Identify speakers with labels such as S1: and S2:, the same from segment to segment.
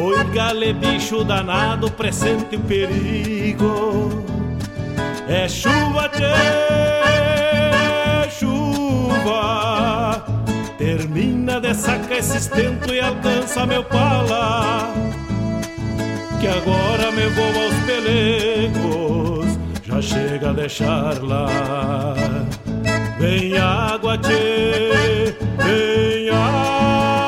S1: Oi, gale, bicho danado, presente o perigo. É chuva, tchê, chuva. Termina de sacar esse estento e alcança meu pala. Que agora me vou aos pelegos, já chega a deixar lá. Vem água, tchê, vem água.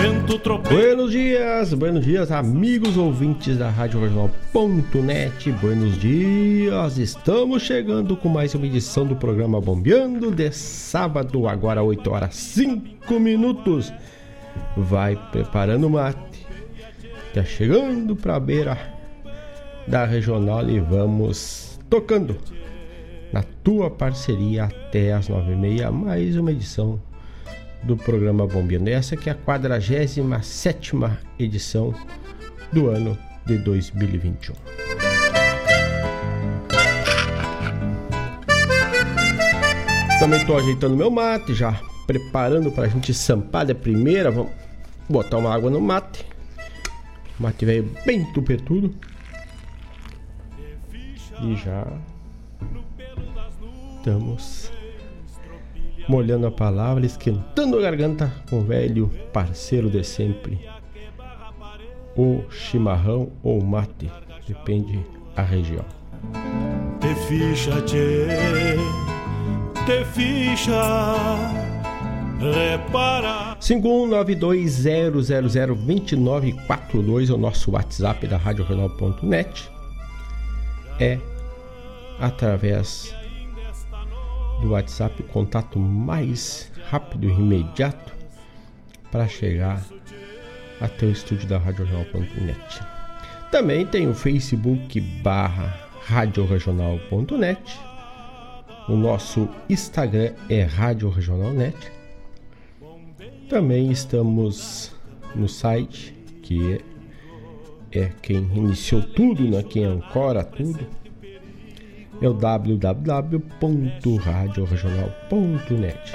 S1: vento tropeiro.
S2: Buenos dias, buenos dias, amigos ouvintes da Rádio Regional.net. Buenos dias, estamos chegando com mais uma edição do programa Bombeando de sábado, agora 8 horas 5 minutos. vai preparando o mate. Tá chegando para a beira da regional e vamos tocando na tua parceria até as nove e meia, mais uma edição do programa Bombeando. Essa que é a 47 edição do ano de 2021. Também estou ajeitando meu mate, já preparando para a gente sampar de primeira. Vamos botar uma água no mate. O mate veio bem tupetudo. E já estamos molhando a palavra, esquentando a garganta com o velho parceiro de sempre. O chimarrão ou mate, depende a região.
S1: Te ficha, tchê, te ficha, repara.
S2: 51920002942 é o nosso WhatsApp da RádioRegional.net. É através do WhatsApp o contato mais rápido e imediato para chegar até o estúdio da RadioRegional.net. Também tem o Facebook barra radioregional.net. O nosso Instagram é Rádio Regionalnet. Também estamos no site, que é, é quem iniciou tudo, né? quem ancora tudo, é o www.radioregional.net.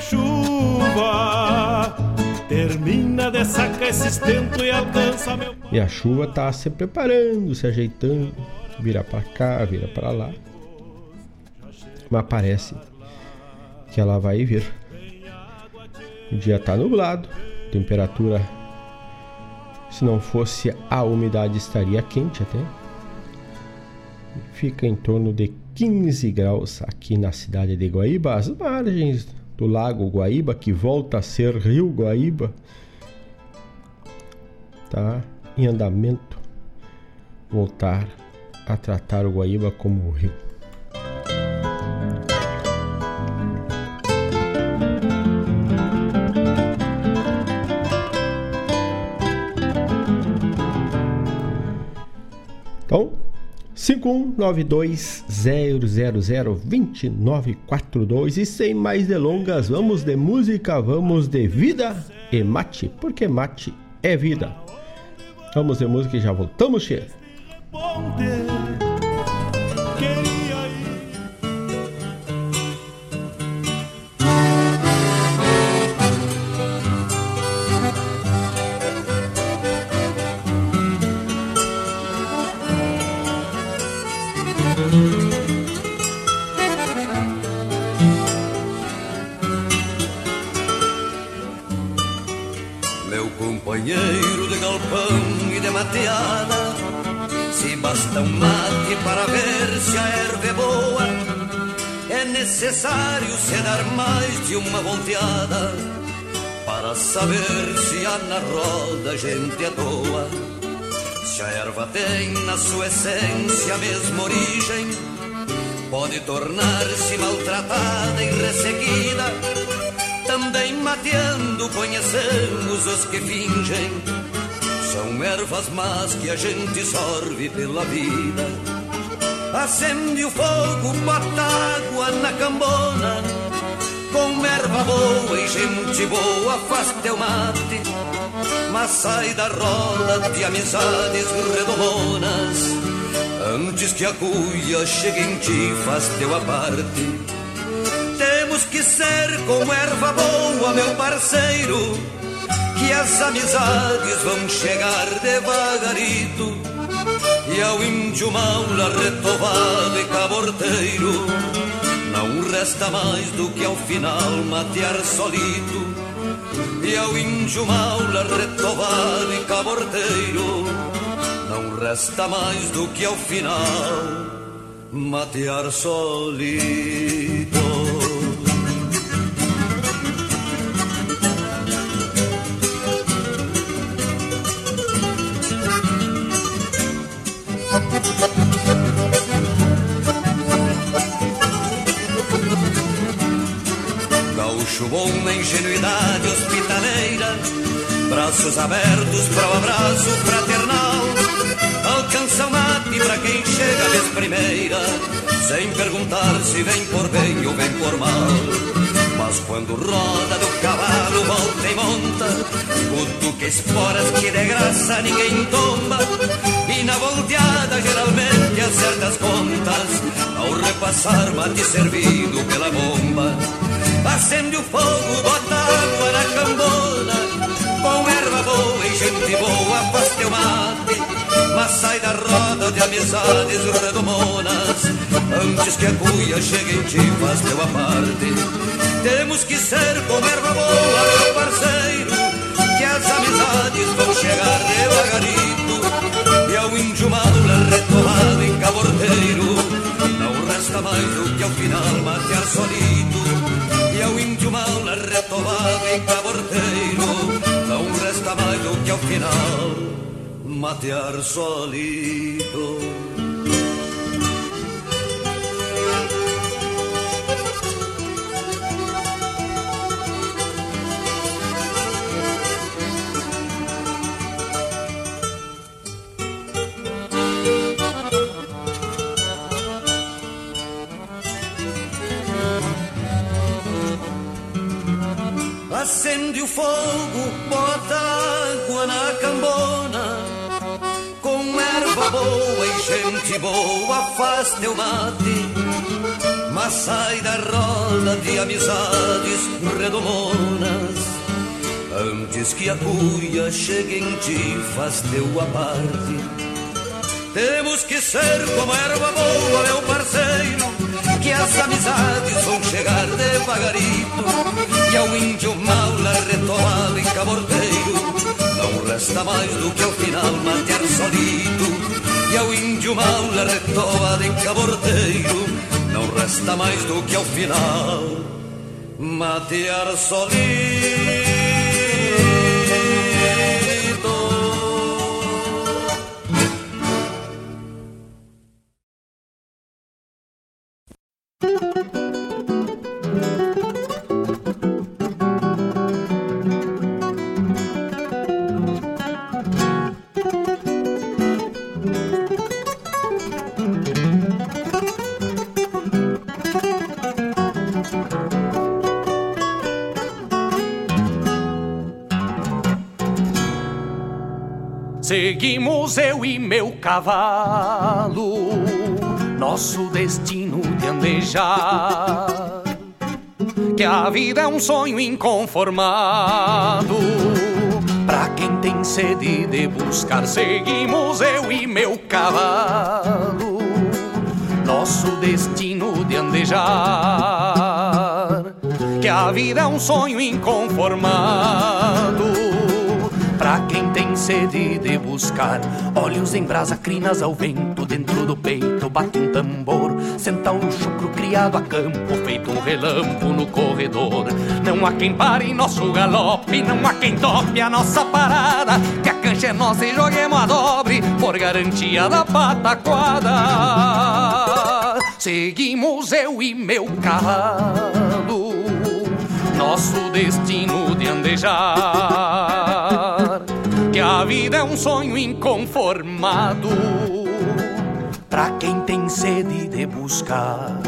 S1: Chuva termina de sacar esse estento e alcança meu.
S2: E a chuva tá se preparando, se ajeitando, vira para cá, vira para lá. Mas parece que ela vai vir. O dia tá nublado, temperatura se não fosse a umidade estaria quente até fica em torno de 15 graus aqui na cidade de Guaíba, às margens do lago Guaíba, que volta a ser Rio Guaíba, tá em andamento voltar a tratar o Guaíba como rio. 51920002942 e sem mais delongas, vamos de música, vamos de vida e mate, porque mate é vida. Vamos de música e já voltamos, cheio.
S3: basta um mate para ver se a erva é boa. É necessário se dar mais de uma volteada para saber se há na roda gente à toa. Se a erva tem na sua essência a mesma origem, pode tornar-se maltratada e resseguida. Também mateando conhecemos os que fingem são ervas más que a gente sorve pela vida. Acende o fogo, bota água na cambona. Com erva boa e gente boa faz teu mate. Mas sai da roda de amizades redomonas. Antes que a cuia chegue em ti, faz teu aparte. Temos que ser como erva boa, meu parceiro que as amizades vão chegar devagarito. E ao índio maula retovado e caborteiro não resta mais do que ao final matear solito. E ao índio maula retovado e caborteiro não resta mais do que ao final matear solito bom na ingenuidade hospitaleira, braços abertos para o abraço fraternal. Alcança o mate para quem chega vez primeira, sem perguntar se vem por bem ou vem por mal. Mas quando roda do cavalo, volta e monta, que esporas que de graça ninguém tomba. E na volteada geralmente acerta as contas, ao repassar mate servido pela bomba. Acende o fogo, bota água na cambona, com erva boa e gente boa faz teu mate. Mas sai da roda de amizades redomonas, antes que a cuia chegue em ti faz teu aparte. Temos que ser como erva boa, meu parceiro, que as amizades vão chegar devagarito. E ao índio madura retomado em cabordeiro, não resta mais do que ao final matear solito. E ao índio mal retomado em cabordeiro, não resta mais do que ao final matear solito. acende o fogo, gente boa faz teu mate. Mas sai da roda de amizades redomonas. Antes que a cuia chegue em ti, faz teu aparte. Temos que ser como erva boa, meu parceiro que as amizades vão chegar devagarito E ao índio mal retomado em cabordeiro Não resta mais do que ao final matear solito E ao índio mal retomado em cabordeiro Não resta mais do que ao final. Matear solito
S4: Seguimos eu e meu cavalo, nosso destino de andejar. Que a vida é um sonho inconformado. Pra quem tem sede de buscar, seguimos eu e meu cavalo, nosso destino de andejar. Que a vida é um sonho inconformado Pra quem tem sede de buscar. Olhos em brasa, crinas ao vento Dentro do peito bate um tambor. Centauro chucro criado a campo Feito um relampo no corredor. Não há quem pare nosso galope Não há quem tope a nossa parada. Que a cancha é nossa e joguemos a dobre Por garantia da pataquada. Seguimos eu e meu cavalo Nosso destino de andejar que a vida é um sonho inconformado para quem tem sede de buscar.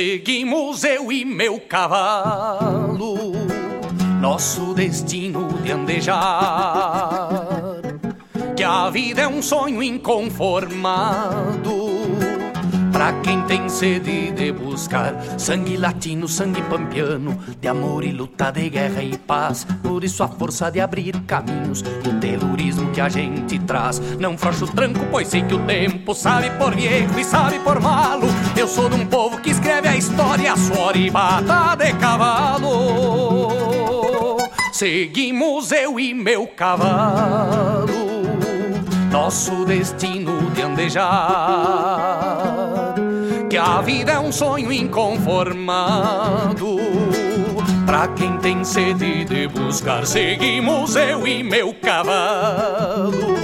S4: Seguimos eu e meu cavalo, nosso destino de andejar. Que a vida é um sonho inconformado, Pra quem tem sede de buscar sangue latino, sangue pampiano, de amor e luta, de guerra e paz. Por isso a força de abrir caminhos, o telurismo que a gente traz. Não frouxo tranco, pois sei que o tempo sabe por viejo e sabe por malo. Eu sou de um povo que escreve a história, suor e bata de cavalo. Seguimos eu e meu cavalo, nosso destino de andejar. A vida é um sonho inconformado. Pra quem tem sede de buscar, seguimos eu e meu cavalo,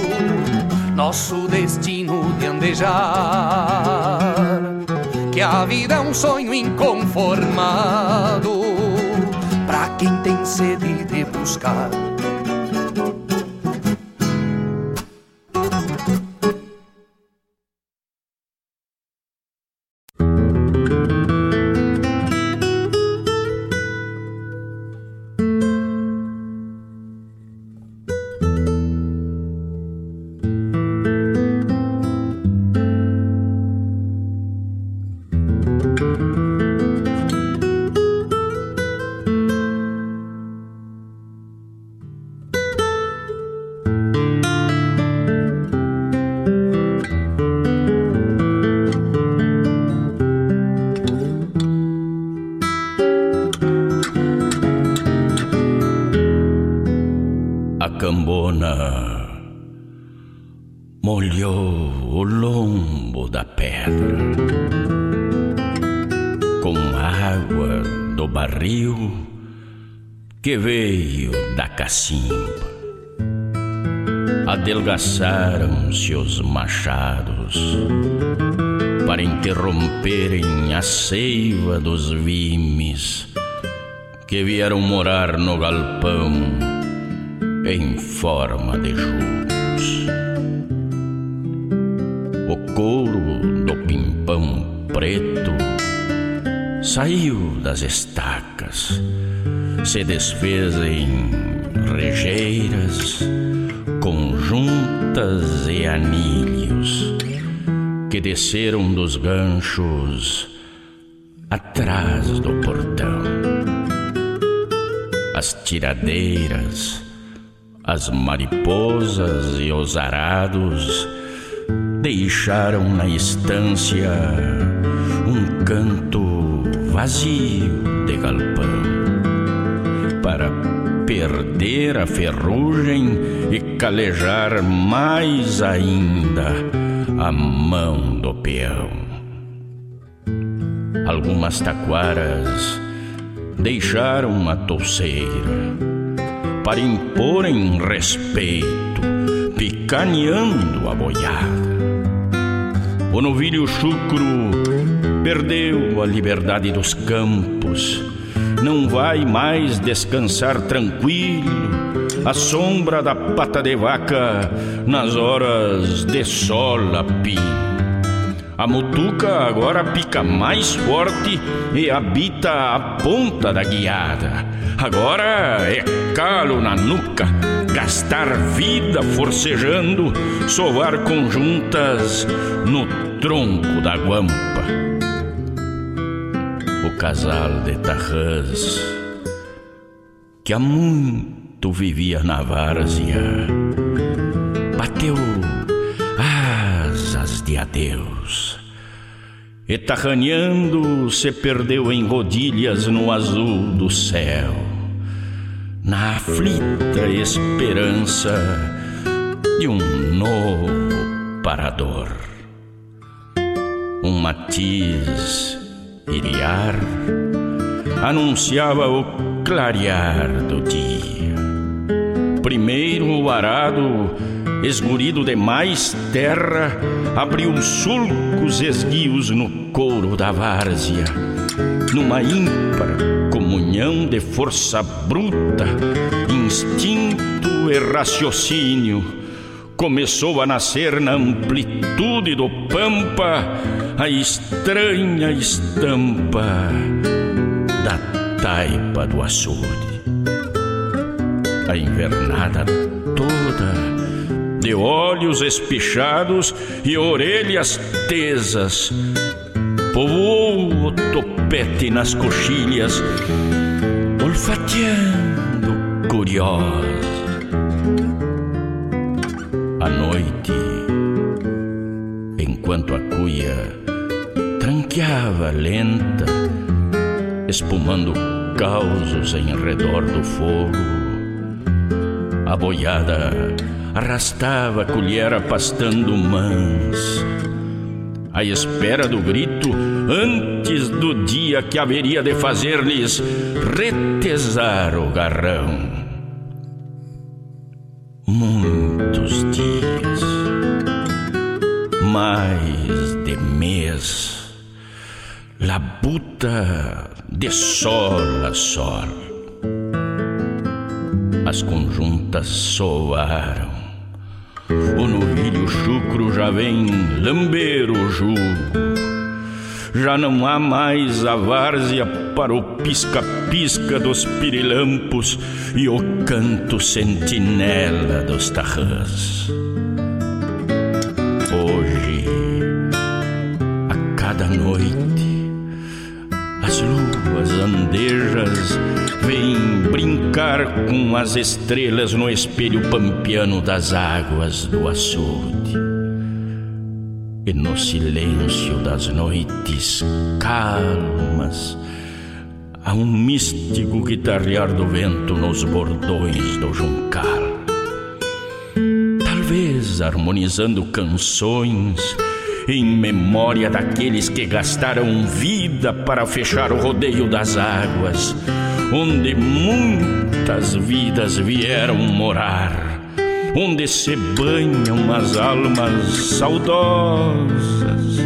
S4: nosso destino de andejar. Que a vida é um sonho inconformado pra quem tem sede de buscar.
S5: Adelgaçaram-se os machados para interromperem a seiva dos vimes que vieram morar no galpão em forma de juros. O couro do pimpão preto saiu das estacas se desfez em regeiras, conjuntas e anilhos que desceram dos ganchos atrás do portão. As tiradeiras, as mariposas e os arados deixaram na estância um canto vazio de galpão para perder a ferrugem e calejar mais ainda a mão do peão. Algumas taquaras deixaram a touceira para imporem respeito, picaneando a boiada. O novilho chucro perdeu a liberdade dos campos não vai mais descansar tranquilo à sombra da pata de vaca nas horas de sol a. A mutuca agora pica mais forte e habita a ponta da guiada. Agora é calo na nuca, gastar vida forcejando, sovar conjuntas no tronco da guampa casal de tarrãs que há muito vivia na várzea, bateu asas de adeus e tarraneando se perdeu em rodilhas no azul do céu, na aflita esperança de um novo parador. Um matiz iriar, anunciava o clarear do dia. Primeiro o arado, esgurido de mais terra, abriu sulcos esguios no couro da várzea, numa ímpar comunhão de força bruta, instinto e raciocínio começou a nascer na amplitude do pampa a estranha estampa da taipa do açude. A invernada toda, de olhos espichados e orelhas tesas, povoou o topete nas coxilhas, olfateando curiosa. À noite, enquanto a cuia tranqueava lenta, espumando causos em redor do fogo, a boiada arrastava a colher pastando mãs, à espera do grito antes do dia que haveria de fazer-lhes retesar o garrão. Muitos dias, mais de mês, labuta de sol a sol. As conjuntas soaram o novilho chucro já vem lamber o jugo. Já não há mais a várzea para o pisca-pisca dos pirilampos e o canto sentinela dos tarrãs. Hoje, a cada noite, as luas andejas vêm brincar com as estrelas no espelho pampiano das águas do açude. E no silêncio das noites calmas, há um místico guitarrear do vento nos bordões do juncal. Talvez harmonizando canções em memória daqueles que gastaram vida para fechar o rodeio das águas, onde muitas vidas vieram morar, onde se banham as almas saudosas,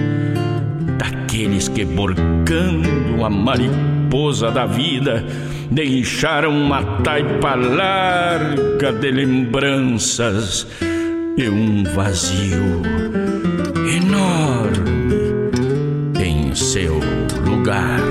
S5: daqueles que borcando a mariposa da vida deixaram uma taipa larga de lembranças e um vazio enorme em seu lugar.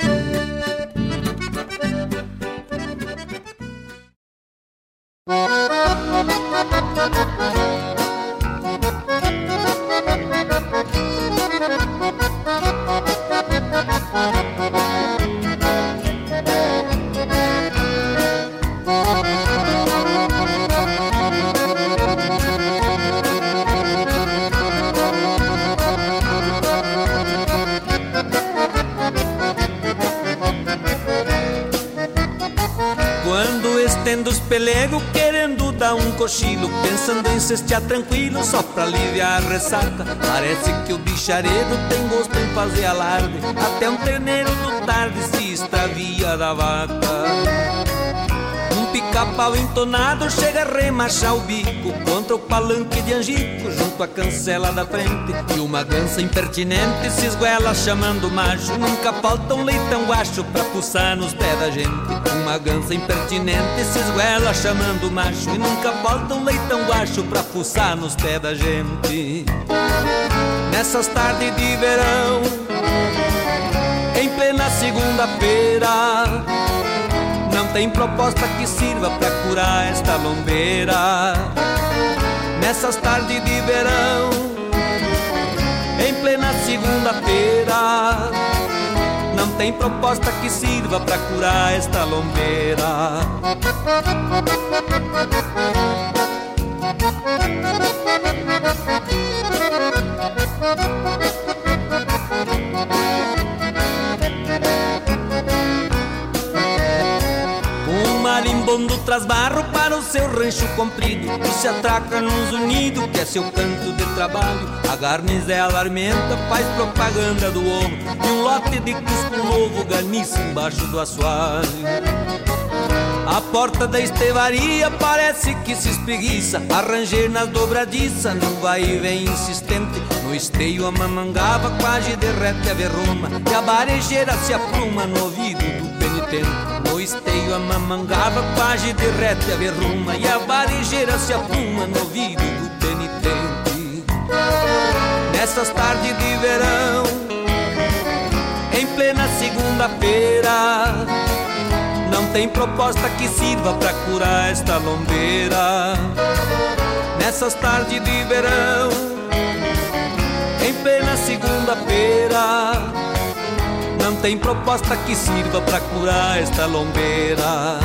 S4: Cochilo Pensando em cestear tranquilo Só pra aliviar a ressaca. Parece que o bichareiro tem gosto em fazer alarde Até um terneiro no tarde se extravia da vaca. Pica-pau entonado chega a remachar o bico Contra o palanque de angico junto à cancela da frente. E uma gança impertinente se esguela chamando macho. Nunca falta um leitão guacho pra puçar nos pés da gente Uma gança impertinente se esguela chamando macho E nunca falta um leitão guacho pra puçar nos pés da gente nessas tardes de verão, em plena segunda-feira. Não tem proposta que sirva para curar esta lombeira. Nessas tardes de verão, em plena segunda-feira. Tem proposta que sirva para curar esta lombeira. Marimbondo traz barro para o seu rancho comprido E se atraca nos unidos, que é seu canto de trabalho. A garnizela alarmenta, faz propaganda do ouro E um lote de cusco novo garniça embaixo do assoalho. A porta da estevaria parece que se espreguiça Arranger nas dobradiças, não vai e vem insistente. No esteio a mamangava quase derrete a verruma E a barejeira se apruma no ouvido do penitente No esteio a mamangava quase derrete a verruma E a barejeira se apruma no ouvido do penitente Nessas tardes de verão Em plena segunda-feira não tem proposta que sirva para curar esta lombeira. Nessas tardes de verão, em plena segunda-feira, tem proposta que sirva para curar esta lombeira.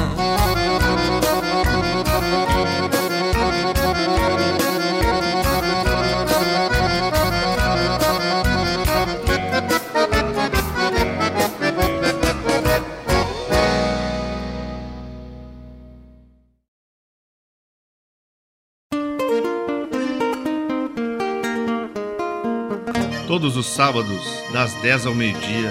S6: todos os sábados, das 10 ao meio-dia,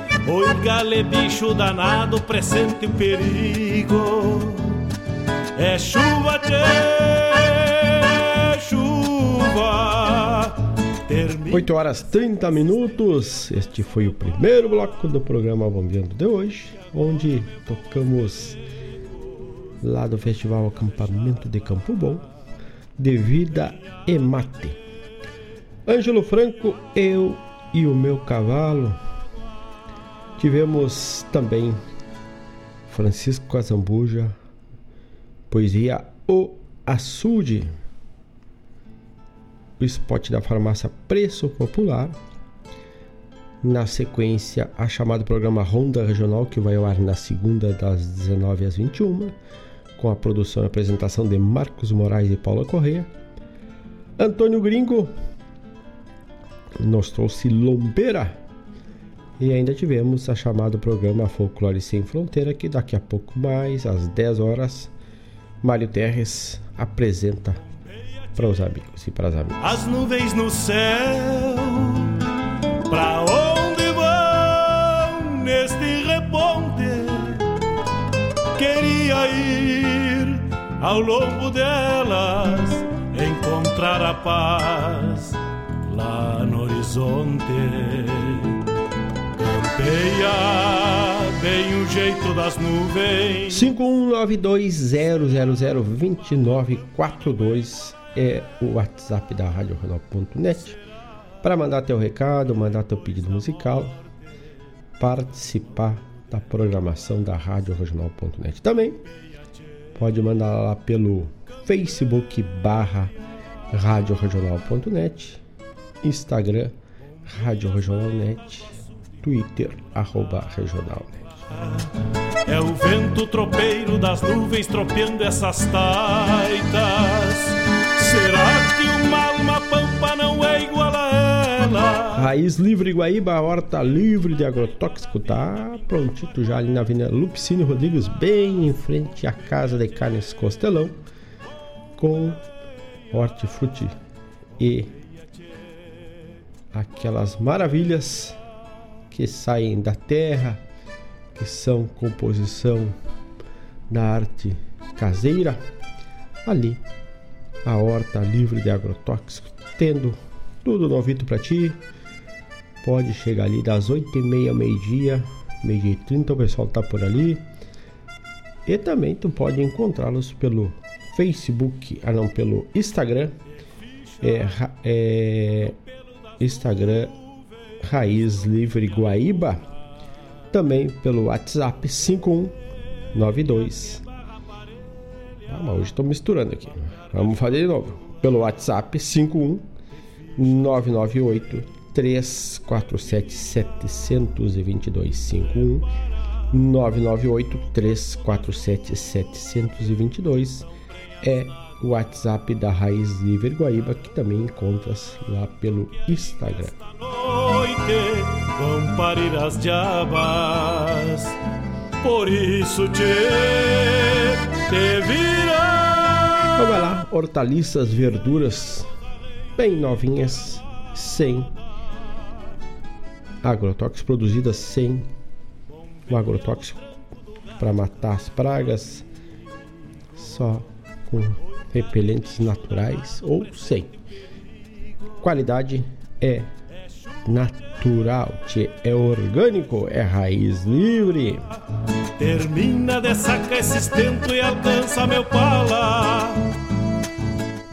S1: Oi, gale bicho danado, presente o perigo. É chuva, tchê, chuva.
S2: 8 horas 30 minutos. Este foi o primeiro bloco do programa Bombeando de hoje, onde tocamos lá do Festival Acampamento de Campo Bom, de Vida e Mate. Ângelo Franco, eu e o meu cavalo. Tivemos também Francisco Casambuja, poesia O Açude, o spot da farmácia Preço Popular. Na sequência, a chamado programa Ronda Regional, que vai ao ar na segunda, das 19 às 21, com a produção e apresentação de Marcos Moraes e Paula Correia. Antônio Gringo nos trouxe Lombeira. E ainda tivemos a chamado programa Folclore Sem Fronteira, que daqui a pouco mais, às 10 horas, Mário Terres apresenta para os amigos e para as amigas.
S1: As nuvens no céu, pra onde vão neste reponte? Queria ir ao longo delas, encontrar a paz lá no horizonte. Campeia bem o jeito das nuvens.
S2: 5192002942 é o WhatsApp da Rádio Regional.net para mandar teu recado, mandar teu pedido musical, participar da programação da Rádio Regional.net. Também pode mandar lá pelo Facebook barra Rádio Regional.net, Instagram Rádio Regional.net, Twitter arroba Regional.net.
S1: É o vento tropeiro das nuvens tropeando essas taitas. Será que uma alma pampa não é igual a ela?
S2: Raiz Livre Guaíba, horta livre de agrotóxico, tá prontito já ali na Avenida Lupicínio Rodrigues, bem em frente à Casa de Carnes Costelão, com hortifruti e aquelas maravilhas que saem da terra, que são composição da arte caseira, ali a horta livre de agrotóxicos, tendo tudo novito para ti. Pode chegar ali das 8h30 ao meio-dia, meio-dia e 30, o pessoal tá por ali. E também tu pode encontrá-los pelo Facebook, ah não, pelo Instagram. É, é Instagram Raiz Livre Guaíba. Também pelo WhatsApp 5192. Ah, mas hoje estou misturando aqui. Vamos fazer de novo. Pelo WhatsApp 51 998 347 722 51 998 347 722 é o WhatsApp da Raiz Livre Guaíba que também encontras lá pelo Instagram.
S1: Noite vão parir as diabas, por isso te, te vira.
S2: Então vai lá, hortaliças, verduras bem novinhas, sem agrotóxicos, produzidas sem o agrotóxico para matar as pragas, só com repelentes naturais ou sem. Qualidade é natural, é orgânico, é raiz livre.
S1: Termina de sacar esse estento e alcança meu pala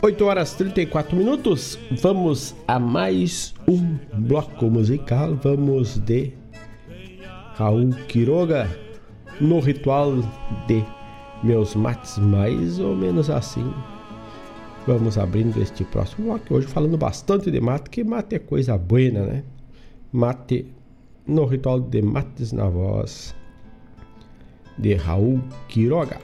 S2: 8 horas 34 minutos, vamos a mais um bloco musical. Vamos de Raul Quiroga no ritual de meus mates, mais ou menos assim. Vamos abrindo este próximo bloco. Hoje falando bastante de mate, que mate é coisa boa, né? Mate no ritual de mates na voz de Raul Quiroga.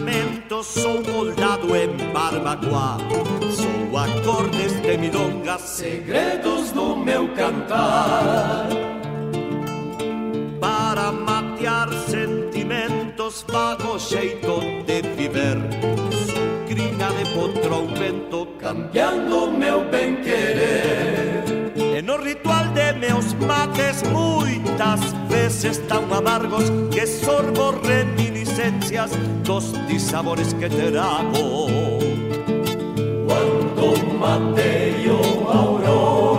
S7: Pensamentos sou moldado em barbacoa. Sou acordes de milongas, segredos do meu cantar. Para matear sentimentos, vago jeito de viver. Sou crina de potro vento, cambiando meu bem-querer. E no ritual de meus mates, muitas vezes tão amargos que sorbo reminiscencias dos disabores que trago.
S8: Quando mateio aurora,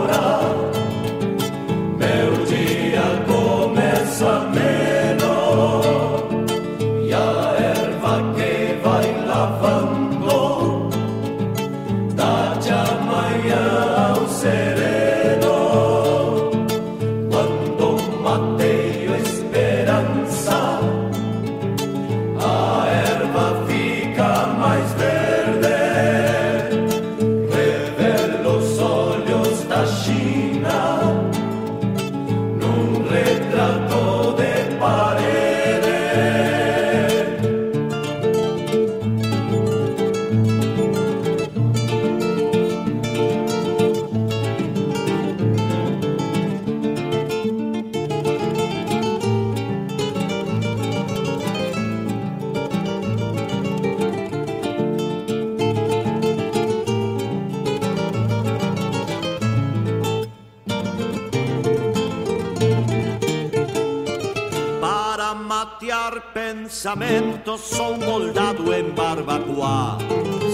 S7: sou moldado em barbacoa.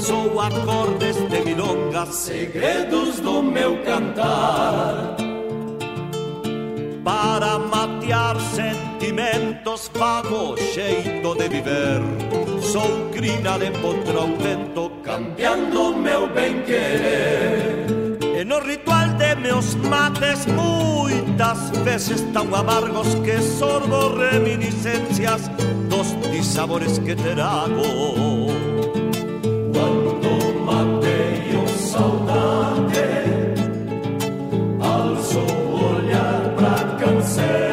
S7: Sou acordes de milongas, segredos do meu cantar. Para matear sentimentos, vago jeito de viver. Sou crina de potro ao vento, cambiando meu bem-querer. E no ritual de meus mates, muitas vezes tão amargos que sordo reminiscencias dos disabores que trago.
S8: Quando mateio saudade, alço o olhar pra cancela.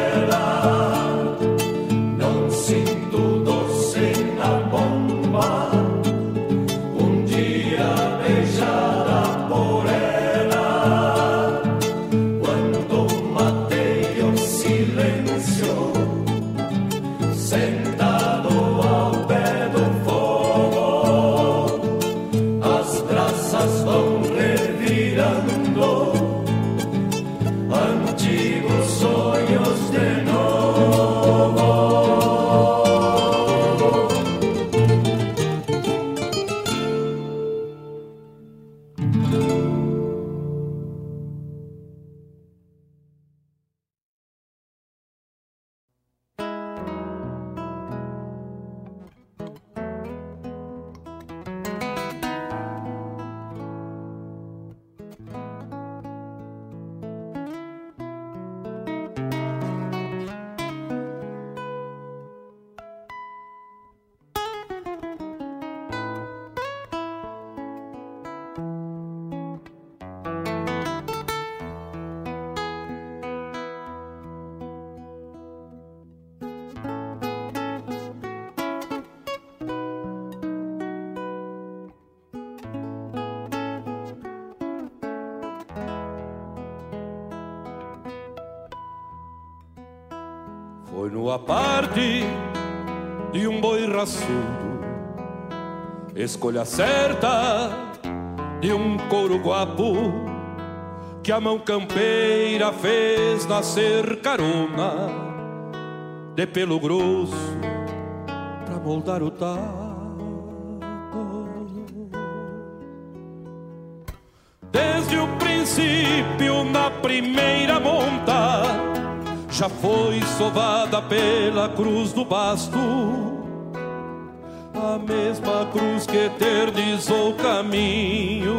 S9: Escolha certa de um couro guapo, que a mão campeira fez nascer carona, de pelo grosso, pra moldar o taco. Desde o princípio, na primeira monta, já foi sovada pela cruz do basto. A mesma cruz que eternizou caminhos,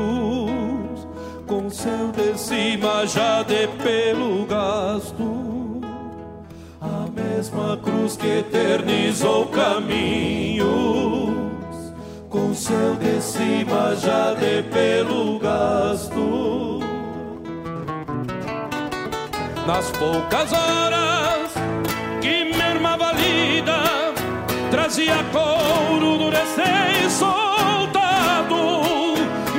S9: com seu de cima já de pelo gasto. A mesma cruz que eternizou caminhos com seu de cima já de pelo gasto. Nas poucas horas trazia couro do recém-soltado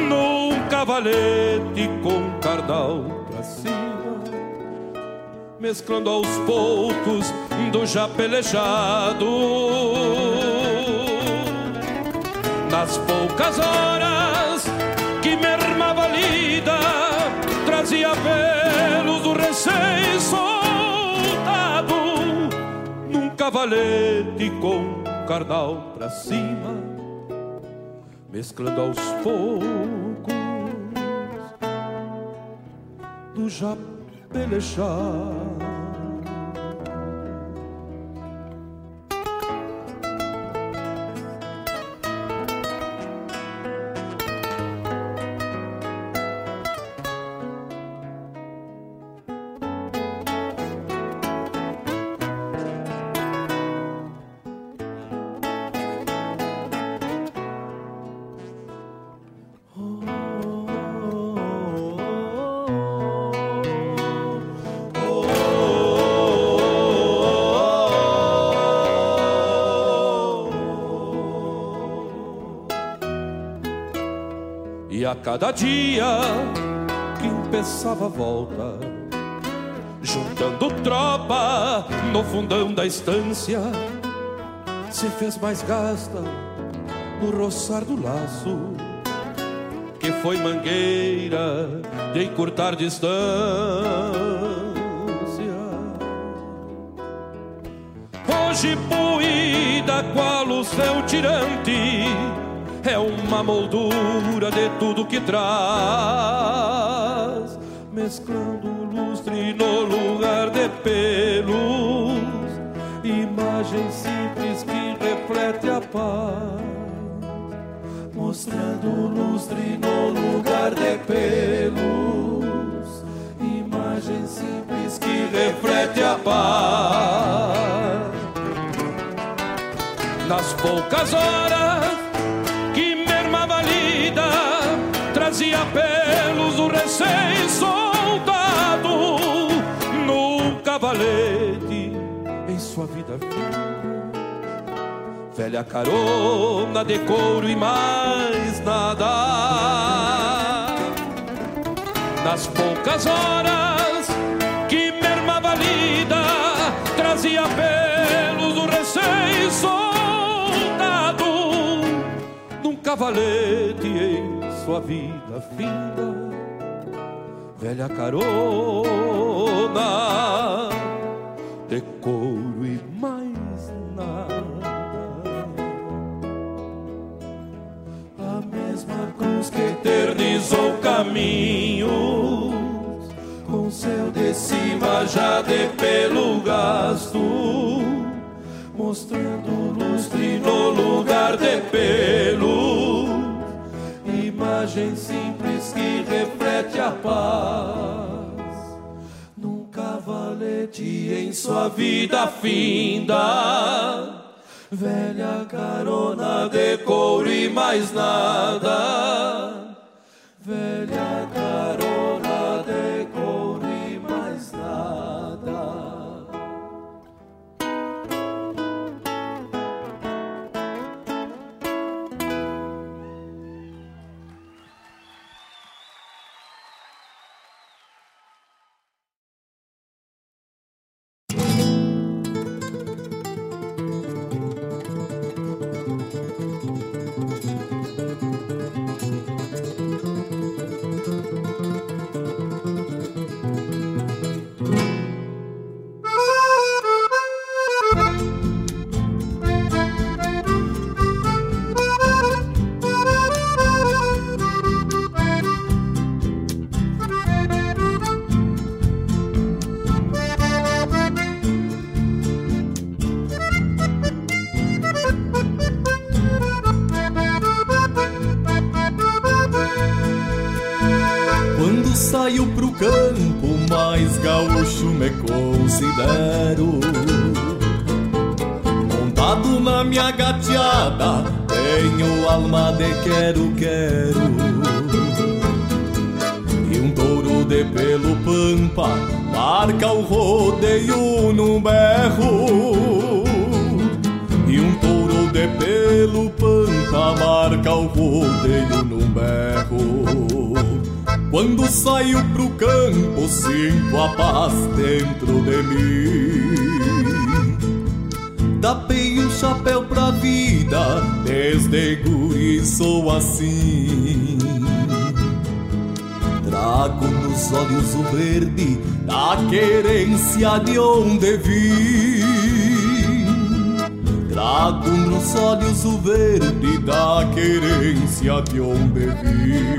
S9: num cavalete com cardal pra cima, mesclando aos poucos do já pelejado. Nas poucas horas que mermava a lida, trazia pelos do recém-soltado num cavalete com carnal pra cima, mesclando aos poucos do já. Cada dia que empeçava a volta, juntando tropa no fundão da estância, se fez mais gasta no roçar do laço, que foi mangueira de encurtar distância. Hoje puída qual o céu tirante é uma moldura de tudo que traz, mesclando lustre no lugar de pelos, imagem simples que reflete a paz, mostrando lustre no lugar de pelos, imagem simples que reflete a paz. Nas poucas horas vida. Velha carona de couro e mais nada. Nas poucas horas que mermava a lida, trazia pelos do recém-soldado num cavalete em sua vida finda, velha carona de couro e mais nada. A mesma cruz que eternizou caminhos, com seu de cima já de pelo gasto, mostrando lustre no lugar de pelo imagem simples que reflete a paz. Cavalete em sua vida finda, velha carona de couro e mais nada. Velha
S10: rodeio no berro. Quando saio pro campo, sinto a paz dentro de mim. Tapei o chapéu pra vida, desde guri sou assim. Trago nos olhos o verde da querência de onde vim. Trago nos olhos o verde da querência de onde vim.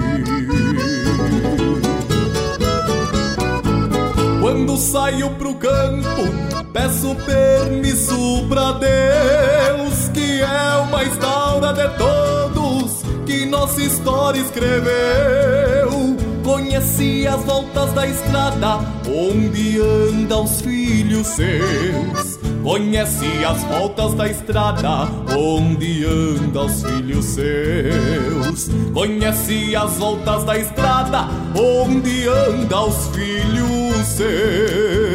S10: Quando saio pro campo, peço permisso pra Deus, que é o mais da de todos, que nossa história escreveu. Conheci as voltas da estrada, onde andam os filhos seus. Conheci as voltas da estrada, onde andam os filhos seus. Conheci as voltas da estrada, onde andam os filhos seus.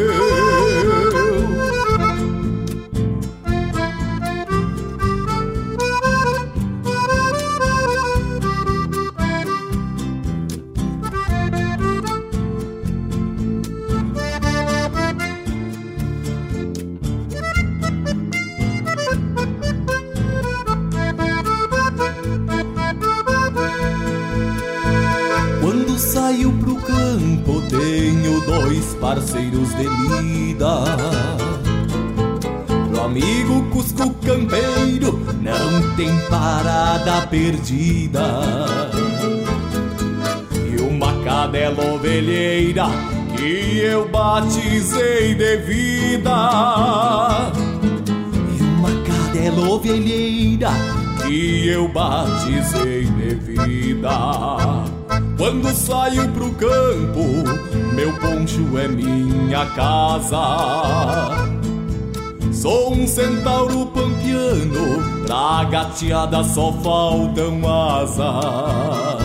S10: Parceiros de lida. Pro amigo Cusco Campeiro, não tem parada perdida. E uma cadela ovelheira que eu batizei de vida. E uma cadela ovelheira que eu batizei de vida. Quando saio pro campo, meu poncho é minha casa. Sou um centauro pampiano, pra gateada só faltam asas.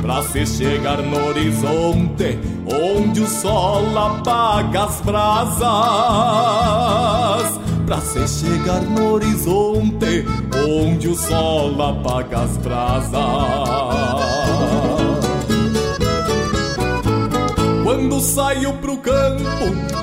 S10: Pra se chegar no horizonte, onde o sol apaga as brasas. Pra se chegar no horizonte, onde o sol apaga as brasas. Quando saio pro campo,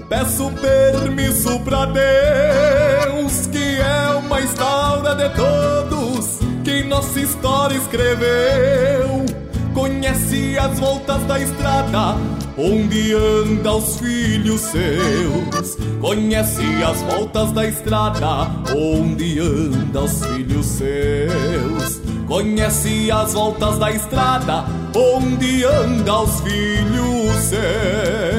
S10: peço permisso pra Deus, que é mais da de todos, que nossa história escreveu. Conhece as voltas da estrada, onde anda os filhos seus. Conhece as voltas da estrada, onde anda os filhos seus. Conhece as voltas da estrada, onde anda os filhos seus.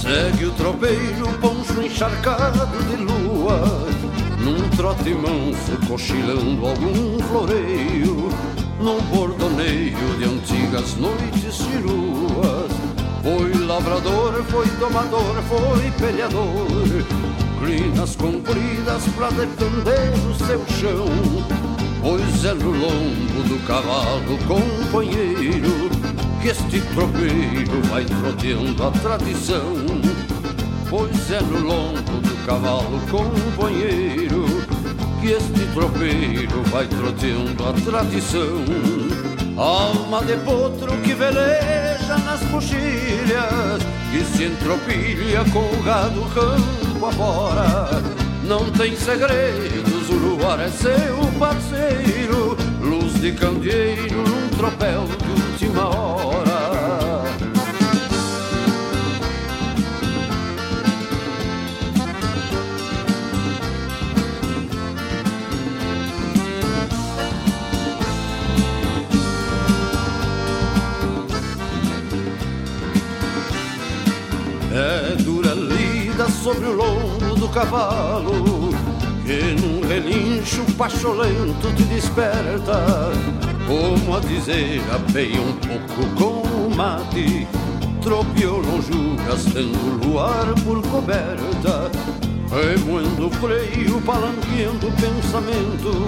S4: Segue o tropeiro, poncho encharcado de lua. Num trote manso, cochilando algum floreio. Num bordoneio de antigas noites ciruas Foi lavrador, foi domador, foi peleador. Crinas compridas pra defender o seu chão. Pois é no lombo do cavalo companheiro que este tropeiro vai troteando a tradição. Pois é no lombo do cavalo companheiro que este tropeiro vai troteando a tradição. Alma de potro que veleja nas coxilhas, que se entropilha com o gado campo afora. Não tem segredos, o luar é seu parceiro, de candeeiro num tropel de última hora. É dura lida sobre o lombo do cavalo Que num relincho pacholento te desperta Como a dizer, apeia um pouco com o mate Tropeou longe gastando luar por coberta Remoendo o freio, palanqueando pensamentos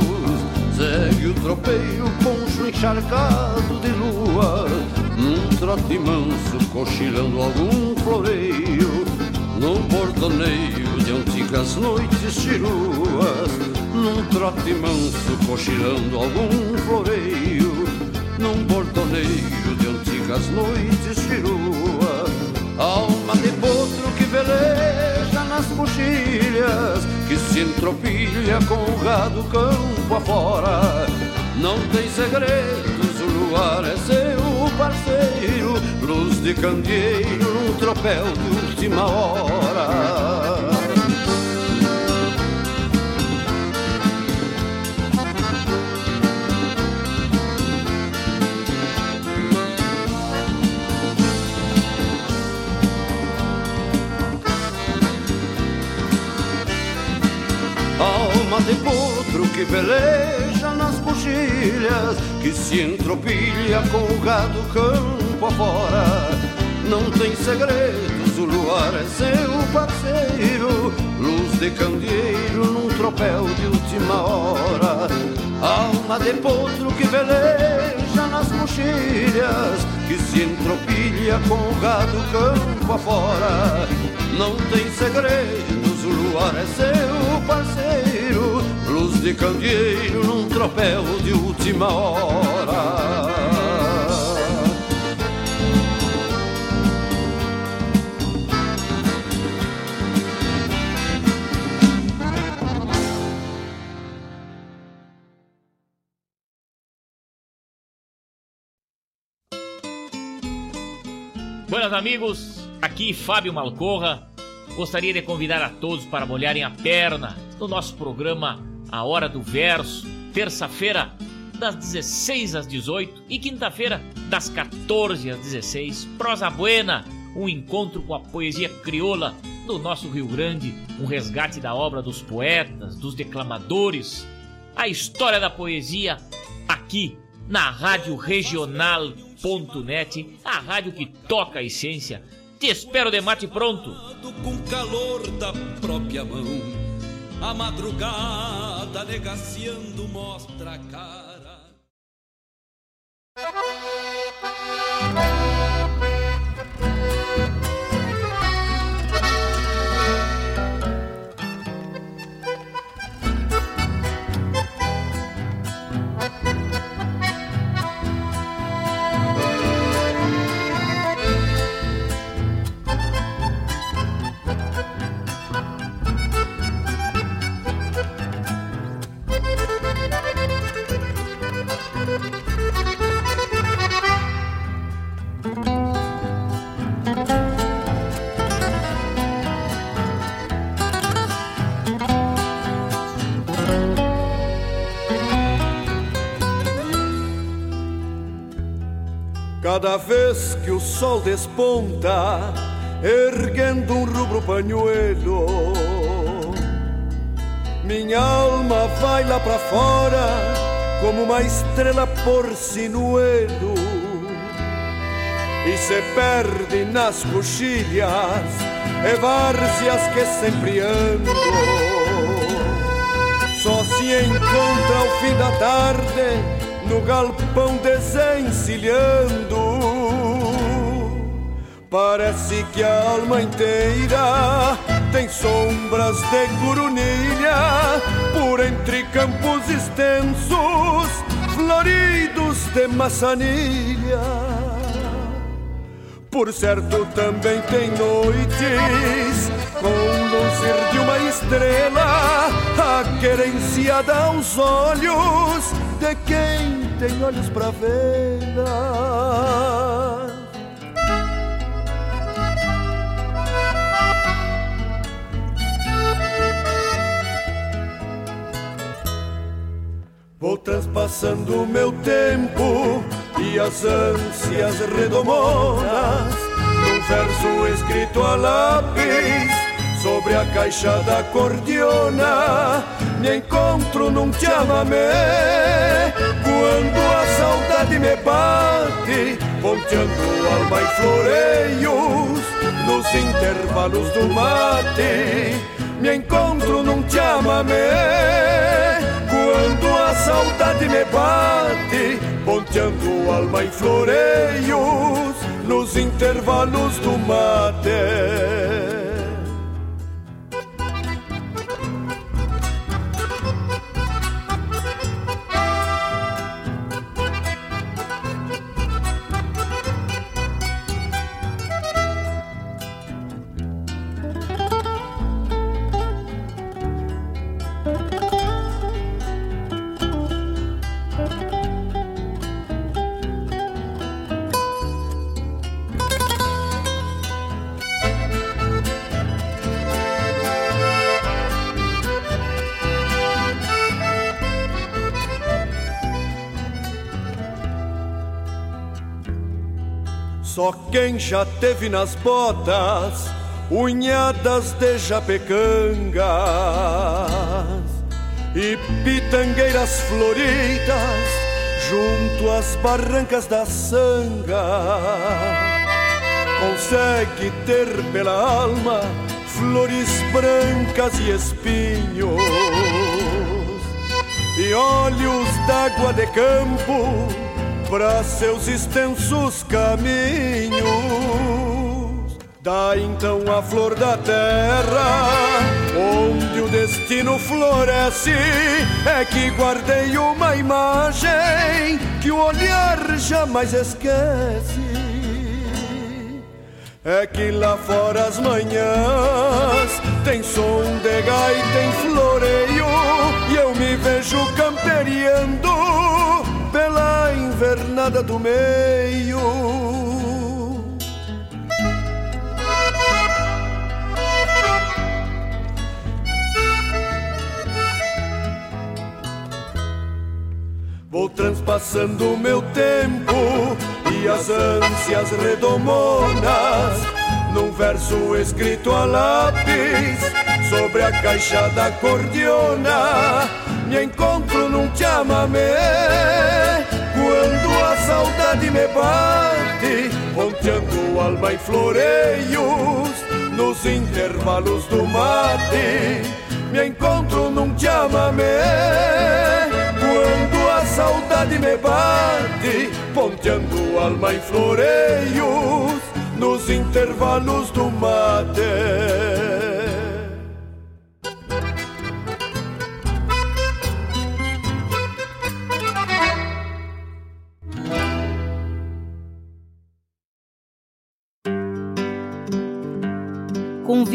S4: Segue o tropeiro, poncho encharcado de lua Num trote manso, cochilando algum floreio Num bordoneio de antigas noites chiruas Num trote manso, cochilando algum floreio Num bordoneio de antigas noites chiruas. Alma de potro que veleja nas coxilhas Que se entropilha com o gado campo afora. Não tem segredos, o luar é seu parceiro Luz de candeeiro num tropel de última hora Alma de potro que veleja nas coxilhas Que se entropilha com o gado campo afora. Não tem segredos, o luar é seu parceiro Luz de candeeiro num tropel de última hora. Alma de potro que veleja nas coxilhas Que se entropilha com o gado campo afora. Não tem segredos, o luar é seu parceiro de candeeiro num tropel de última hora
S11: Buenos amigos, aqui Fábio Malcorra. Gostaria de convidar a todos para molharem a perna no nosso programa A Hora do Verso, terça-feira, das 16 às 18 e quinta-feira, das 14 às 16. Prosa Buena, um encontro com a poesia crioula do nosso Rio Grande, um resgate da obra dos poetas, dos declamadores, a história da poesia aqui na Rádio Regional.net, a rádio que toca a essência. Te espero de mate pronto.
S9: Com calor da própria mão, a madrugada negaciando mostra a cara.
S12: Cada vez que o sol desponta, erguendo um rubro panhoelo, minha alma vai lá para fora como uma estrela por sinuelo e se perde nas coxilhas e várzeas que sempre ando. Só se encontra ao fim da tarde no galpão desencilhando. Parece que a alma inteira tem sombras de coronilha por entre campos extensos, floridos de maçanilha. Por certo, também tem noites com luzir de uma estrela, a querenciada aos olhos de quem tem olhos para vê-la. Vou transpassando o meu tempo e as ânsias redomonas num verso escrito a lápis sobre a caixa da cordiona me encontro num chamamé quando a saudade me bate ponteando alma e floreios nos intervalos do mate me encontro num chamamé quando a saudade me bate ponteando alma em floreios nos intervalos do mate. Só quem já teve nas botas unhadas de japecangas e pitangueiras floridas junto às barrancas da sanga. Consegue ter pela alma flores brancas e espinhos e olhos d'água de campo para seus extensos caminhos. Dá então a flor da terra, onde o destino floresce. É que guardei uma imagem que o olhar jamais esquece. É que lá fora as manhãs tem som de gaita em floreio e eu me vejo camperiando pela invernada do meio. Vou transpassando o meu tempo e as ânsias redomonas num verso escrito a lápis sobre a caixa da cordiona me encontro num chamamé quando a saudade me bate ponteando alma e floreios nos intervalos do mate me encontro num chamamé quando a saudade me bate ponteando alma e floreios nos intervalos do mate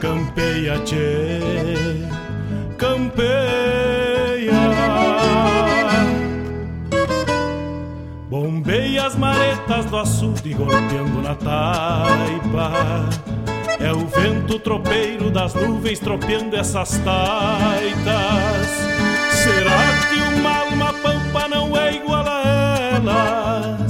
S1: Campeia, tchê, campeia. Bombeia as maretas do açude golpeando na taipa. É o vento tropeiro das nuvens tropeando essas taitas. Será que uma alma pampa não é igual a elas?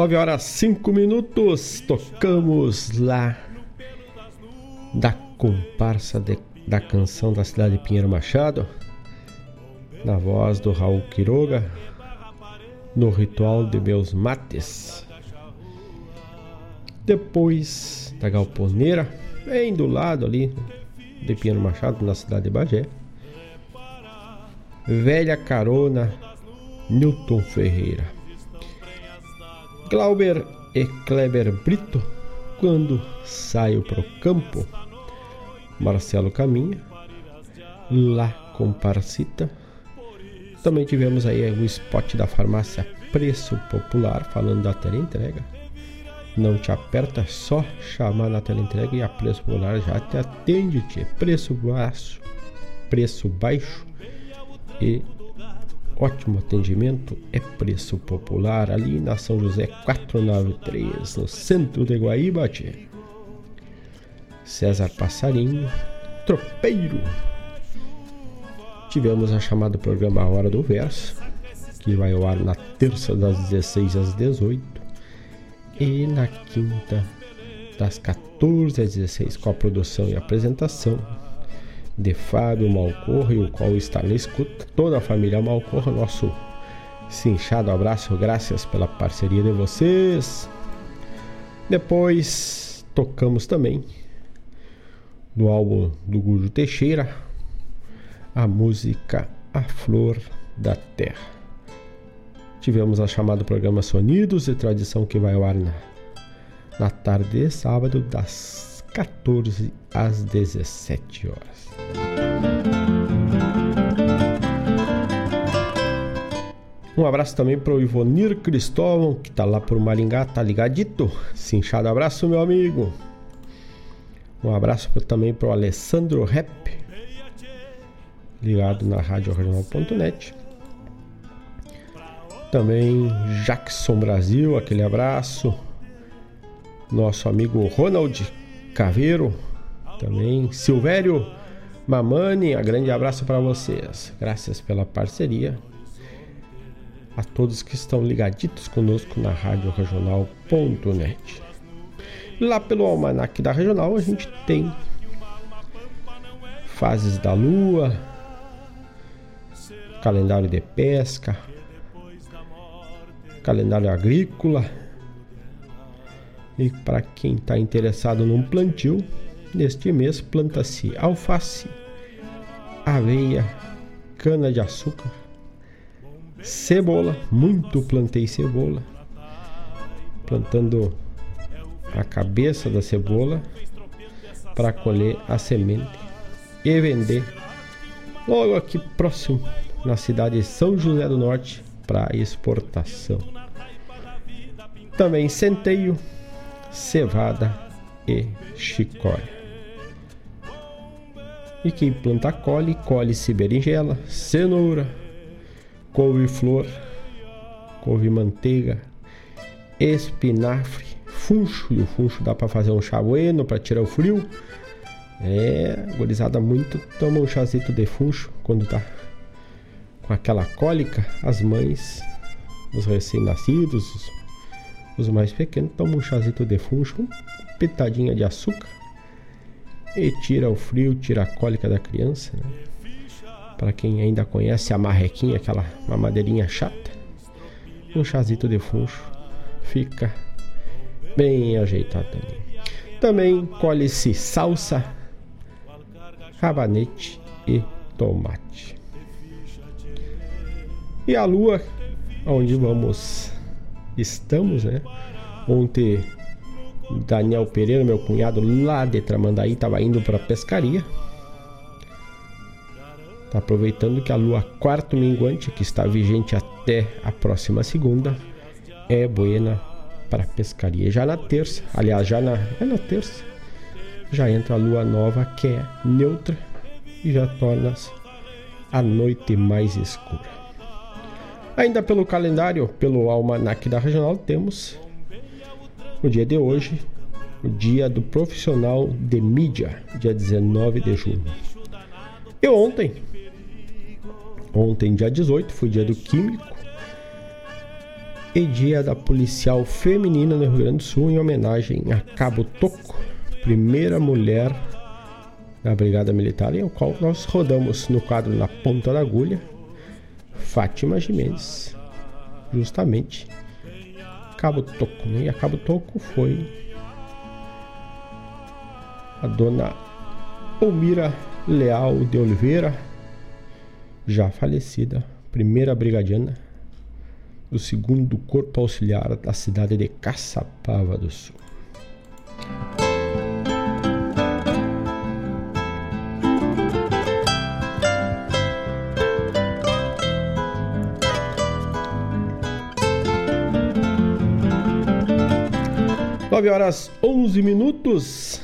S2: 9 horas 5 minutos, tocamos lá da comparsa de, da canção da cidade de Pinheiro Machado, na voz do Raul Quiroga, no ritual de meus mates. Depois da galponeira, bem do lado ali de Pinheiro Machado, na cidade de Bagé. Velha Carona, Newton Ferreira. Glauber e Kleber Brito, quando saio pro campo, Marcelo Caminha, lá com Parcita. Também tivemos aí o spot da farmácia Preço Popular, falando da teleentrega. Não te aperta, só chamar na teleentrega e a Preço Popular já te atende, -te. Preço baixo, preço baixo e ótimo atendimento, é preço popular ali na São José 493, no centro de Guaíba. Tchê. César Passarinho, tropeiro. Tivemos a chamada programa Hora do Verso, que vai ao ar na terça das 16 às 18 e na quinta das 14 às 16 com a produção e apresentação de Fábio Malcorra, e o qual está na escuta. Toda a família Malcorra, nosso cinchado abraço, graças pela parceria de vocês. Depois tocamos também do álbum do Gujo Teixeira a música A Flor da Terra. Tivemos a chamada programa Sonidos e Tradição que vai ao ar na, na tarde de sábado das 14 às 17 horas. Um abraço também para o Ivonir Cristóvão, que tá lá por Maringá, tá ligadito. Cinchado abraço, meu amigo. Um abraço também para o Alessandro Rep, ligado na Rádio Regional.net. Também Jackson Brasil, aquele abraço. Nosso amigo Ronald Caveiro, também Silvério Mamani, um grande abraço para vocês. Graças pela parceria. A todos que estão ligaditos conosco na Rádio Regional.net. Lá pelo Almanac da Regional a gente tem fases da Lua, calendário de pesca, calendário agrícola. E para quem está interessado num plantio, neste mês planta-se alface, aveia, cana de açúcar, cebola, muito plantei cebola, plantando a cabeça da cebola para colher a semente e vender logo aqui próximo na cidade de São José do Norte para exportação. Também centeio, cevada e chicória. E quem planta colhe, colhe-se berinjela, cenoura, couve-flor, couve-manteiga, espinafre, funcho. E o funcho dá para fazer um chá bueno para tirar o frio. É, gorizada muito toma um chazito de funcho quando tá com aquela cólica. As mães, os recém-nascidos, os, mais pequenos, tomam um chazito de funcho, pitadinha de açúcar e tira o frio, tira a cólica da criança. Né? Para quem ainda conhece a marrequinha, aquela mamadeirinha chata, um chazito de funcho fica bem ajeitado também. Também colhe-se salsa, rabanete e tomate. E a lua, onde vamos, estamos, né? Ontem, Daniel Pereira, meu cunhado lá de Tramandaí, estava indo para a pescaria. Tá aproveitando que a lua quarto minguante, que está vigente até a próxima segunda, é buena para pescaria. Já na terça, aliás, já na, é na terça, já entra a lua nova que é neutra e já torna a noite mais escura. Ainda pelo calendário, pelo almanac da regional, temos no dia de hoje, o dia do profissional de mídia, dia 19 de junho. E ontem, ontem, dia 18, foi dia do químico e dia da policial feminina no Rio Grande do Sul, em homenagem a Cabo Toco, primeira mulher da Brigada Militar, em qual nós rodamos no quadro Na Ponta da Agulha, Fátima Jimenez, justamente Cabo Toco. Né? E a Cabo Toco foi a dona Almira Leal de Oliveira, já falecida, primeira brigadiana do segundo Corpo Auxiliar da cidade de Caçapava do Sul. Nove horas onze minutos.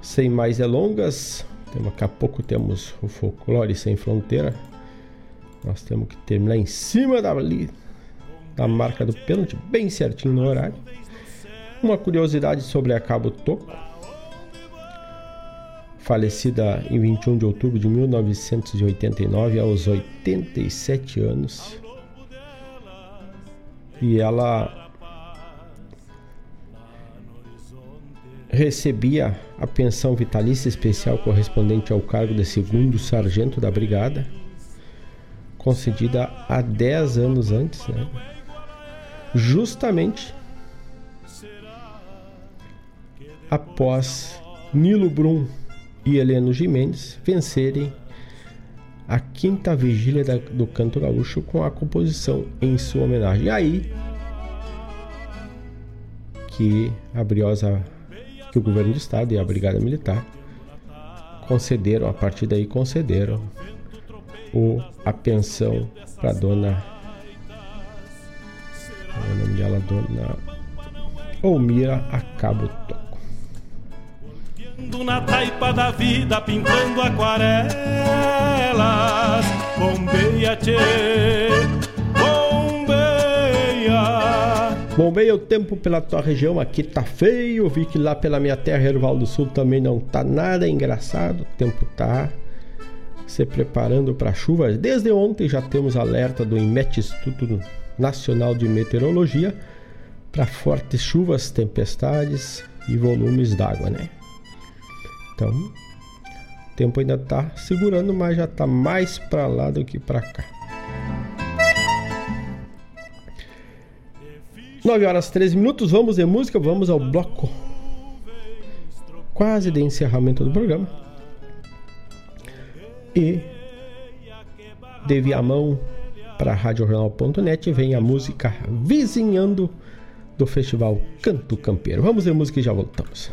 S2: Sem mais delongas, daqui a pouco temos o Folclore Sem Fronteira. Nós temos que terminar em cima da, da marca do pênalti, bem certinho no horário. Uma curiosidade sobre a Cabo Toco, falecida em 21 de outubro de 1989, aos 87 anos. E ela recebia a pensão vitalícia especial correspondente ao cargo de segundo sargento da brigada, concedida há 10 anos antes, né? justamente após Nilo Brum e Heleno Jimenez vencerem a quinta vigília da, do canto gaúcho com a composição em sua homenagem. E aí que a briosa que o governo do estado e a brigada militar concederam a partir daí concederam o a pensão para dona o nome dela, Dona Olmira Acabo Toco.
S1: Na taipa da vida, pintando aquarelas, bombeia, tchê, bombeia.
S2: Bombeia o tempo pela tua região, aqui tá feio. Vi que lá pela minha terra, Erval do Sul, também não tá nada engraçado. O tempo tá se preparando para chuva. Desde ontem já temos alerta do IMET Instituto Nacional de Meteorologia para fortes chuvas, tempestades e volumes d'água, né? Então, O tempo ainda tá segurando, mas já tá mais para lá do que para cá. 9 horas 13 minutos, vamos de música, vamos ao bloco quase de encerramento do programa. E de Viamão para radiojornal.net vem a música Vizinhando do Festival Canto Campeiro. Vamos ver música e já voltamos.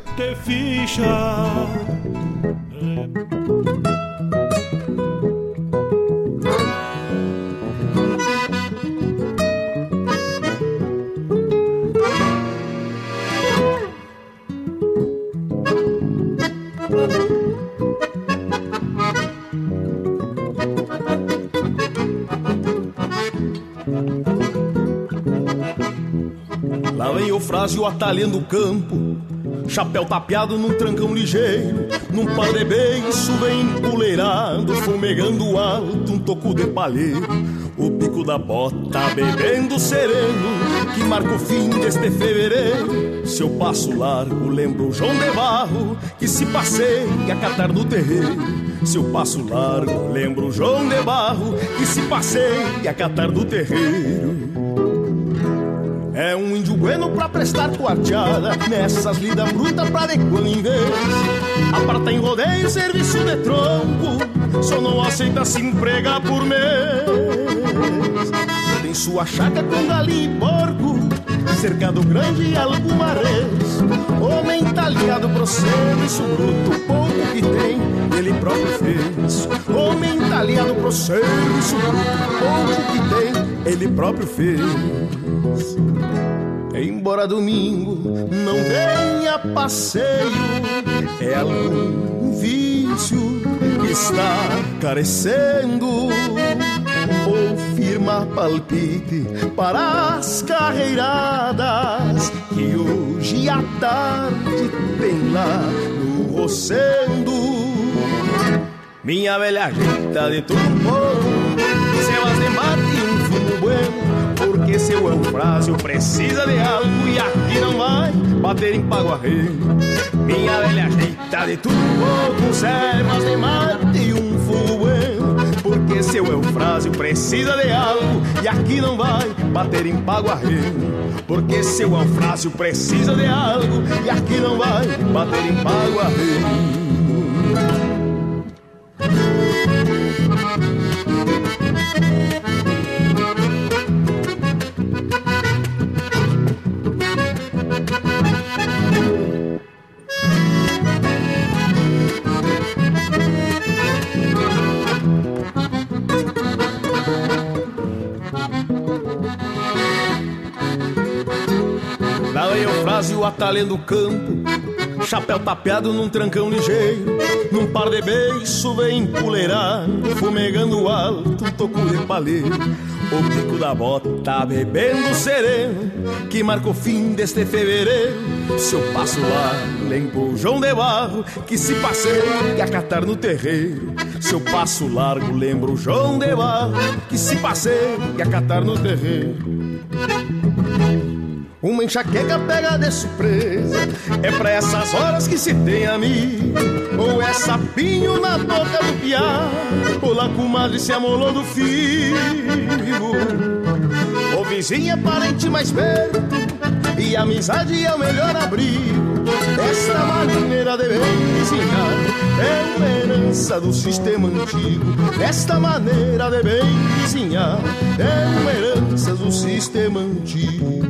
S13: Frase o atalhando o campo. Chapéu tapeado num trancão ligeiro Num beiço bem empoleirado Fumegando alto um toco de palheiro. O pico da bota bebendo sereno Que marca o fim deste fevereiro. Seu passo largo lembra o João de Barro Que se passeia a catar no terreiro. Seu passo largo lembra o João de Barro que se passeia a catar no terreiro. É um índio bueno pra prestar quarteada Nessas lidas brutas pra de vez Aparta em rodeio, serviço de tronco Só não aceita se empregar por mês. Tem sua chácara com galinha e porco Cercado grande e alguma res Homem talhado pro serviço bruto Pouco que tem, ele próprio fez. Homem talhado pro serviço bruto Pouco que tem, ele próprio fez Embora domingo não venha passeio, é algum vício que está carecendo. Ou firma palpite para as carreiradas que hoje à tarde tem lá no Rocendo. Minha velha ajeita de tudo um pouco, porque seu Eufrásio precisa de algo e aqui não vai bater em paguarreiro. Minha velha ajeita de tudo pouco, servas de mate e um fuego Porque seu Eufrásio precisa de algo e aqui não vai bater em paguarreiro. Porque seu Eufrásio precisa de algo e aqui não vai bater em paguarreiro. O atalhando o campo Chapéu tapeado num trancão ligeiro Num par de beiço bem empoleirado Fumegando alto toco de palheiro O pico da bota bebendo sereno Que marca o fim deste fevereiro. Seu passo lá o João de Barro Que se passeia a catar no terreiro. Seu passo largo lembra o João de Barro Que se passeia a catar no terreiro uma enxaqueca pega de surpresa. É pra essas horas que se tem amigo. Ou é sapinho na boca do piá. Ou lá comadre se amolou do fio Ou vizinha parente mais perto. E amizade é o melhor abrigo. Esta maneira de bem vizinhar É uma herança do sistema antigo. Esta maneira de bem vizinhar É uma herança do sistema antigo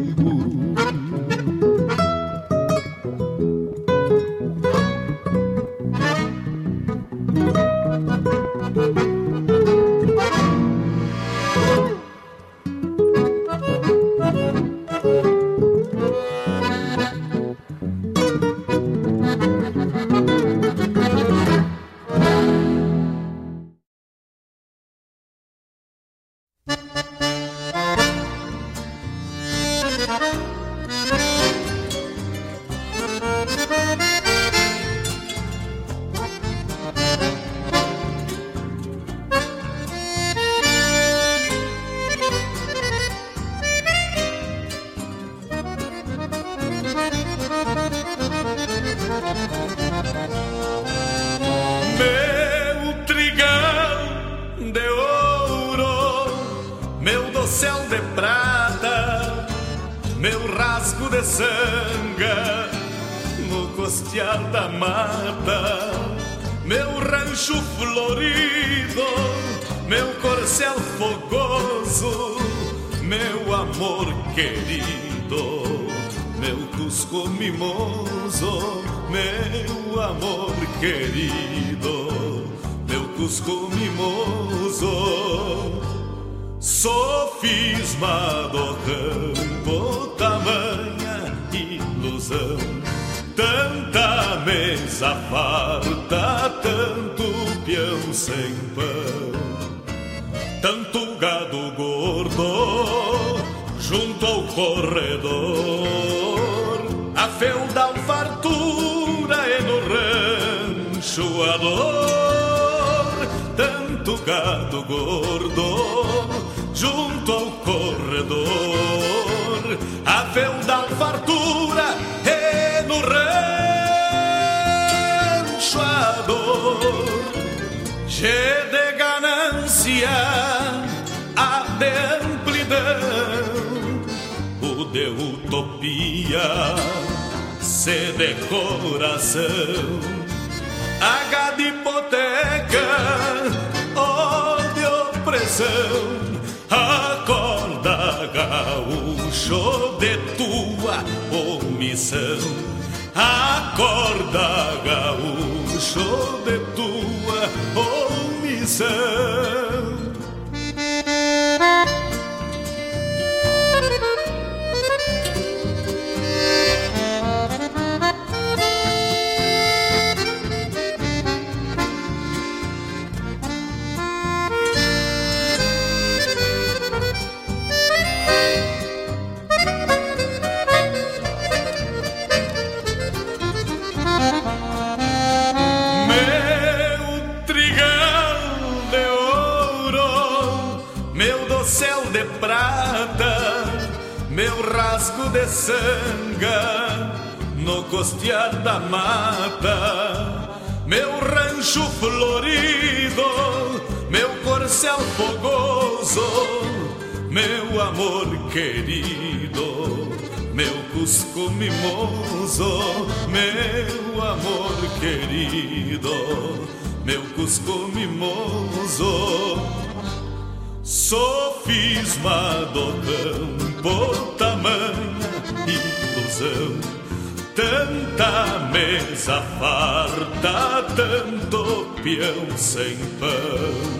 S14: querido, meu cusco mimoso. Sofisma do campo, tamanha ilusão. Tanta mesa farta, tanto peão sem pão. Tanto gado gordo junto ao corredor. No rancho a dor. Tanto gado gordo junto ao corredor. A feudal fartura é no rancho a dor. Che de ganância, a de amplidão, o de utopia, se de coração. H de hipoteca, ó de opressão Acorda, gaúcho, de tua omissão. Acorda, gaúcho, de tua omissão. Rasgo de sanga no costear da mata, meu rancho florido, meu corcel fogoso, meu amor querido, meu cusco mimoso, meu amor querido, meu cusco mimoso. Sofisma do campo, tamanha ilusão. Tanta mesa farta, tanto peão sem pão.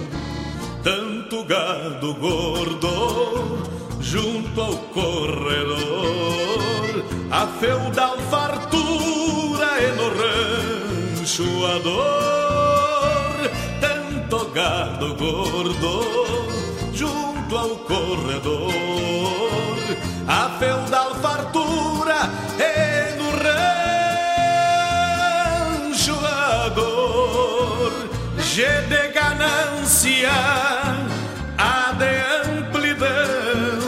S14: Tanto gado gordo junto ao corredor. A feudal fartura é no rancho a dor. Tanto gado gordo junto ao corredor. A feudal fartura é no rancho a dor. G de ganância, A de amplidão,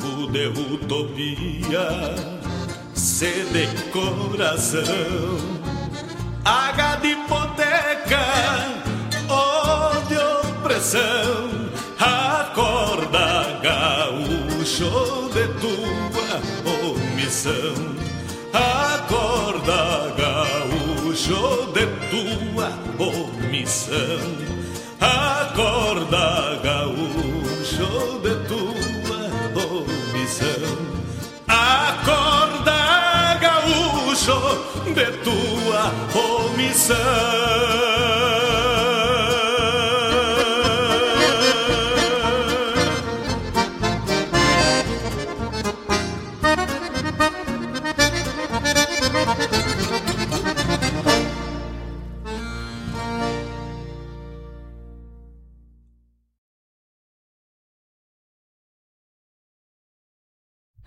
S14: o de utopia, C de coração, H de hipoteca, O de opressão omissão. Acorda, gaúcho, de tua omissão. Acorda, gaúcho, de tua omissão. Acorda, gaúcho, de tua omissão.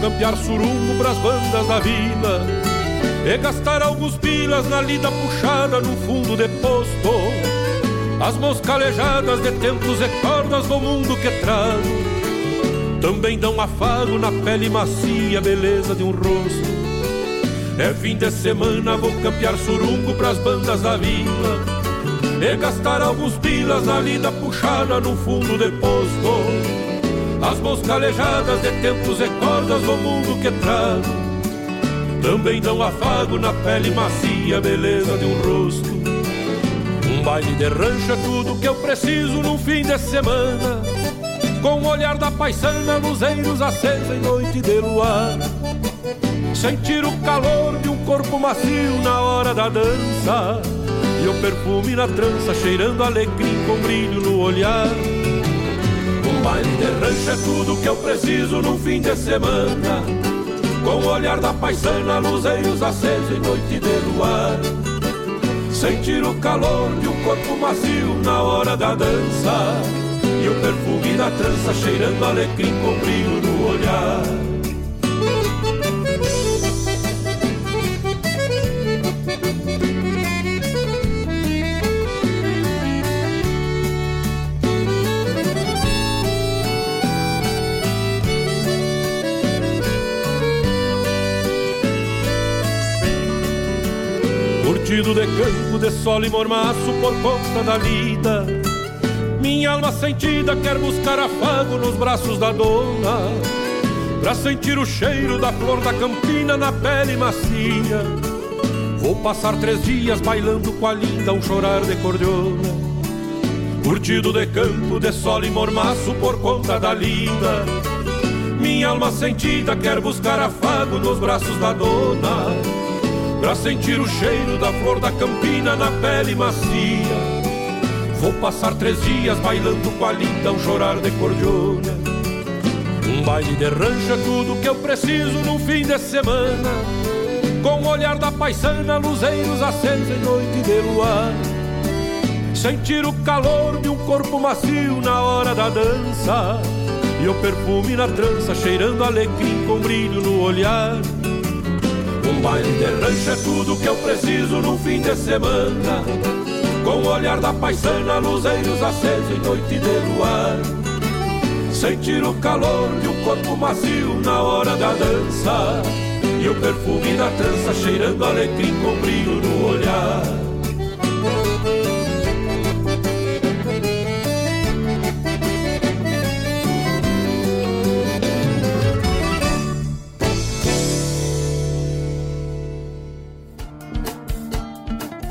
S9: Campear surungo pras bandas da vila E gastar alguns pilas na lida puxada no fundo de posto. As mãos calejadas de tempos e cordas do mundo que trago Também dão afago na pele macia, beleza de um rosto. É fim de semana vou campear surungo pras bandas da vila E gastar alguns pilas na lida puxada no fundo de posto as mãos calejadas de tempos e cordas do mundo que trago Também dão afago na pele macia, beleza de um rosto. Um baile de rancho é tudo que eu preciso num fim de semana Com o olhar da paisana, luzeiros acesos em noite de luar. Sentir o calor de um corpo macio na hora da dança E o perfume na trança cheirando alecrim com brilho no olhar baile de rancho é tudo que eu preciso num fim de semana. Com o olhar da paisana, luzeiros acesos em noite de luar. Sentir o calor de um corpo macio na hora da dança. E o perfume da trança cheirando alecrim com brilho no olhar Curtido de campo, de sol e mormaço por conta da lida. Minha alma sentida quer buscar afago nos braços da dona Pra sentir o cheiro da flor da campina na pele macia. Vou passar três dias bailando com a linda um chorar de cordiona Curtido de campo, de sol e mormaço por conta da lida. Minha alma sentida quer buscar afago nos braços da dona Pra sentir o cheiro da flor da campina na pele macia. Vou passar três dias bailando com a linda um chorar de cordiona Um baile de rancho é tudo que eu preciso num fim de semana. Com o olhar da paisana, luzeiros acesos em noite de luar. Sentir o calor de um corpo macio na hora da dança. E o perfume na trança cheirando alecrim com brilho no olhar um baile de rancho é tudo que eu preciso num fim de semana. Com o olhar da paisana, luzeiros acesos em noite de luar. Sentir o calor de um corpo macio na hora da dança. E o perfume da trança cheirando alecrim com brilho no olhar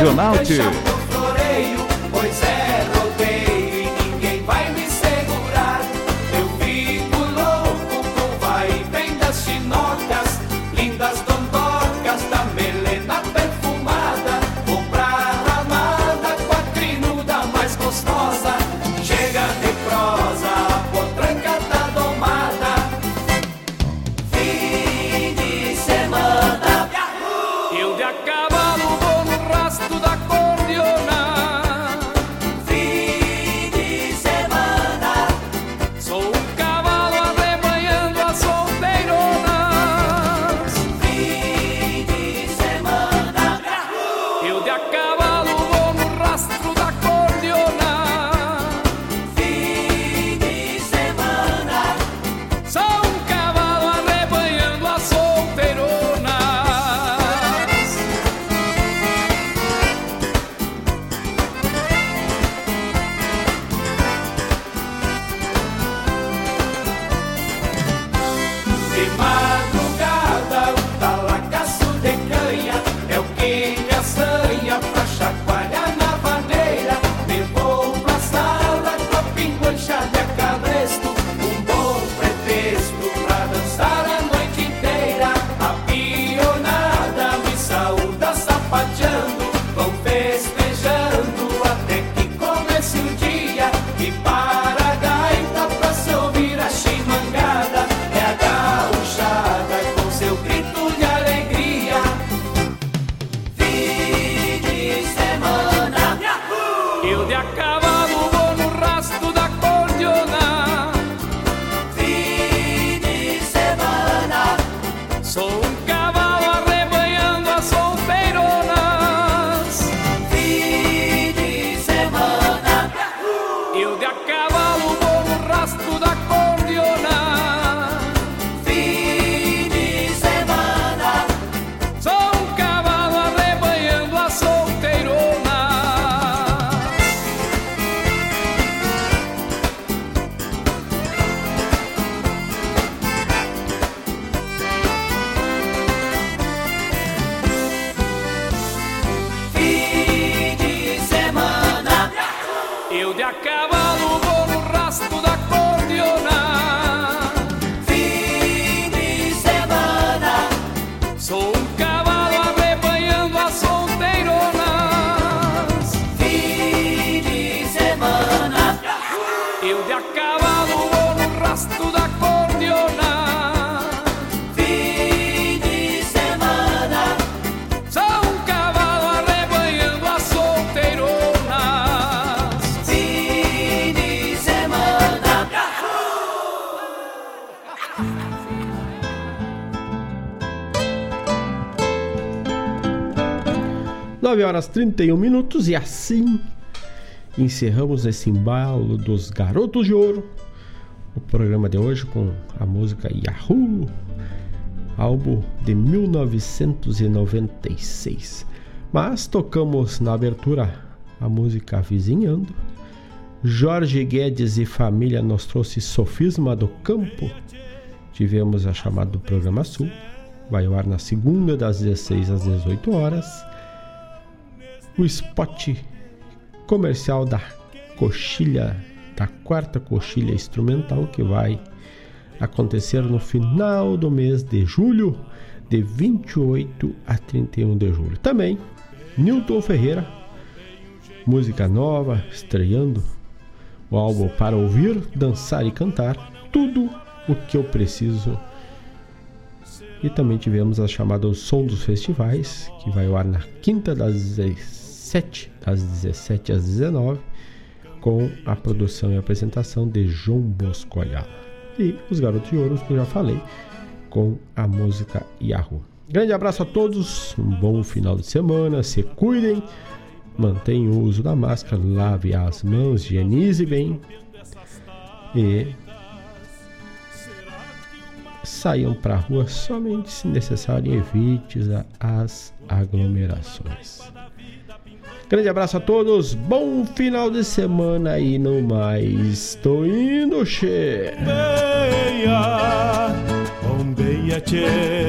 S4: Regional T.
S2: horas 31 minutos e assim encerramos esse embalo dos Garotos de Ouro. O programa de hoje com a música Yahoo, álbum de 1996. Mas tocamos na abertura a música Vizinhando. Jorge Guedes e família nos trouxe Sofisma do Campo. Tivemos a chamada do programa Sul. Vai ao ar na segunda, das 16 às 18 horas o spot comercial da coxilha, da quarta coxilha instrumental que vai acontecer no final do mês de julho, de 28 a 31 de julho. Também, Newton Ferreira, música nova, estreando o álbum para ouvir, dançar e cantar, tudo o que eu preciso. E também tivemos a chamada Som dos Festivais, que vai ao ar na quinta das 16 7, das 17 às 19, com a produção e apresentação de João Bosco Ayala. E os Garotos de Ouro, que eu já falei, com a música Yahoo. Grande abraço a todos, um bom final de semana, se cuidem, mantenham o uso da máscara, lave as mãos, higienize bem e saiam para a rua somente se necessário, evite as aglomerações. Grande abraço a todos, bom final de semana e no mais, tô indo, che.
S1: Bombeia, bombeia, che.